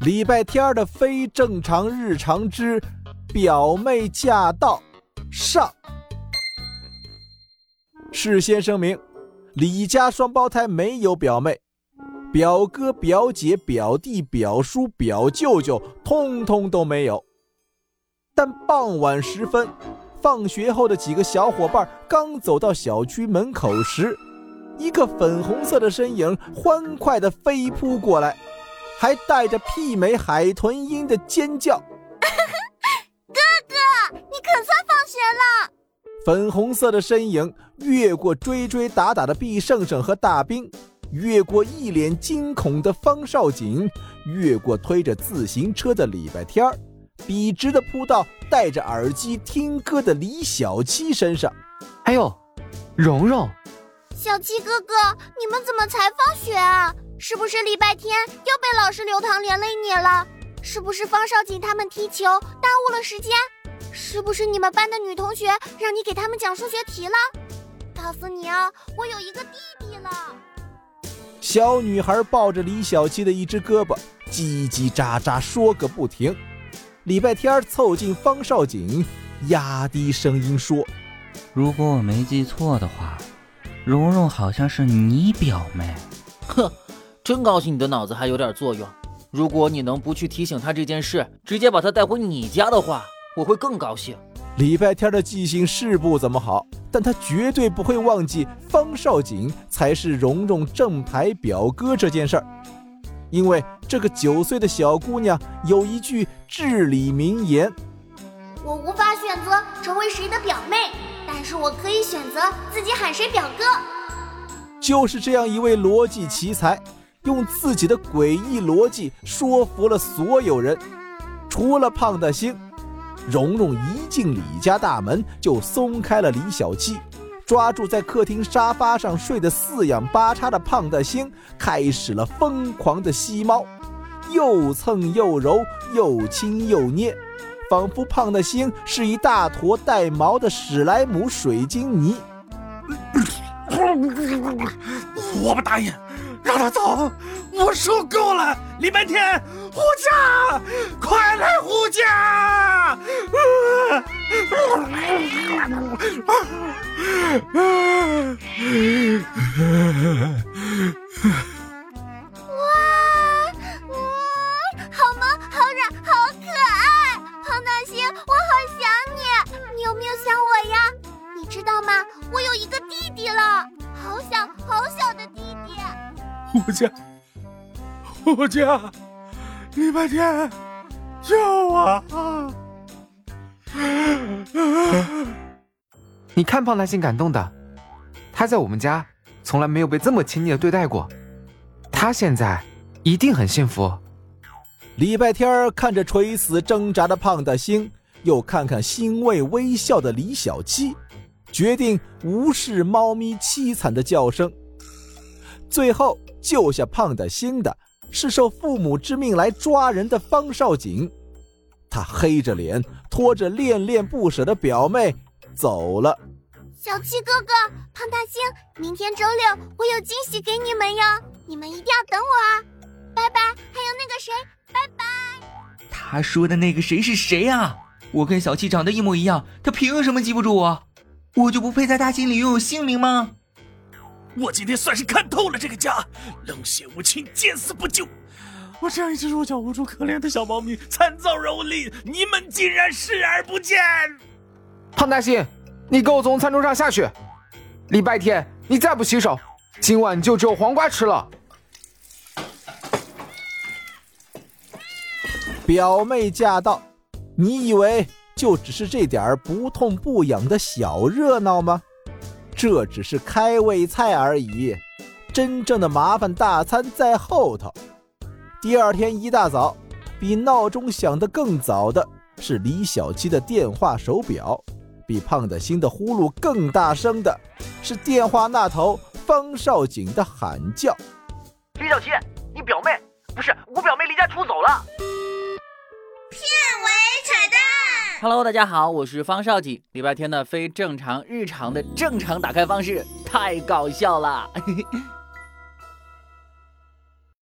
礼拜天的非正常日常之表妹驾到上。事先声明：李家双胞胎没有表妹，表哥、表姐、表弟、表叔、表舅舅通通都没有。但傍晚时分，放学后的几个小伙伴刚走到小区门口时，一个粉红色的身影欢快地飞扑过来。还带着媲美海豚音的尖叫，哥哥，你可算放学了！粉红色的身影越过追追打打的毕胜胜和大兵，越过一脸惊恐的方少锦，越过推着自行车的礼拜天儿，笔直的扑到戴着耳机听歌的李小七身上。哎呦，蓉蓉，小七哥哥，你们怎么才放学啊？是不是礼拜天又被老师留堂连累你了？是不是方少锦他们踢球耽误了时间？是不是你们班的女同学让你给他们讲数学题了？告诉你啊，我有一个弟弟了。小女孩抱着李小七的一只胳膊，叽叽喳喳说个不停。礼拜天凑近方少锦，压低声音说：“如果我没记错的话，蓉蓉好像是你表妹。”哼。真高兴你的脑子还有点作用。如果你能不去提醒他这件事，直接把他带回你家的话，我会更高兴。礼拜天的记性是不怎么好，但他绝对不会忘记方少景才是蓉蓉正牌表哥这件事儿。因为这个九岁的小姑娘有一句至理名言：“我无法选择成为谁的表妹，但是我可以选择自己喊谁表哥。”就是这样一位逻辑奇才。用自己的诡异逻辑说服了所有人，除了胖大星。蓉蓉一进李家大门就松开了李小七，抓住在客厅沙发上睡得四仰八叉的胖大星，开始了疯狂的吸猫，又蹭又揉，又亲又捏，仿佛胖大星是一大坨带毛的史莱姆水晶泥。我不答应。让他走！我受够了！礼拜天护驾，快来护驾！哇，好萌，好软，好可爱！胖大星，我好想你，你有没有想我呀？你知道吗？我有一个弟弟了，好小好小的弟弟。护驾，护驾，礼拜天救我！你看胖大星感动的，他在我们家从来没有被这么亲昵的对待过，他现在一定很幸福。礼拜天看着垂死挣扎的胖大星，又看看欣慰微笑的李小七，决定无视猫咪凄惨的叫声，最后。救下胖大星的是受父母之命来抓人的方少景，他黑着脸拖着恋恋不舍的表妹走了。小七哥哥，胖大星，明天周六我有惊喜给你们哟，你们一定要等我啊！拜拜。还有那个谁，拜拜。他说的那个谁是谁啊？我跟小七长得一模一样，他凭什么记不住我？我就不配在他心里拥有姓名吗？我今天算是看透了这个家，冷血无情，见死不救。我这样一只弱小无助、可怜的小猫咪，惨遭蹂躏，你们竟然视而不见！胖大星，你给我从餐桌上下去！礼拜天你再不洗手，今晚就只有黄瓜吃了。表妹驾到，你以为就只是这点儿不痛不痒的小热闹吗？这只是开胃菜而已，真正的麻烦大餐在后头。第二天一大早，比闹钟响得更早的是李小七的电话手表；比胖的星的呼噜更大声的是电话那头方少景的喊叫：“李小七，你表妹不是我表妹离家出走了。”片尾彩蛋。Hello，大家好，我是方少景。礼拜天的非正常日常的正常打开方式太搞笑了。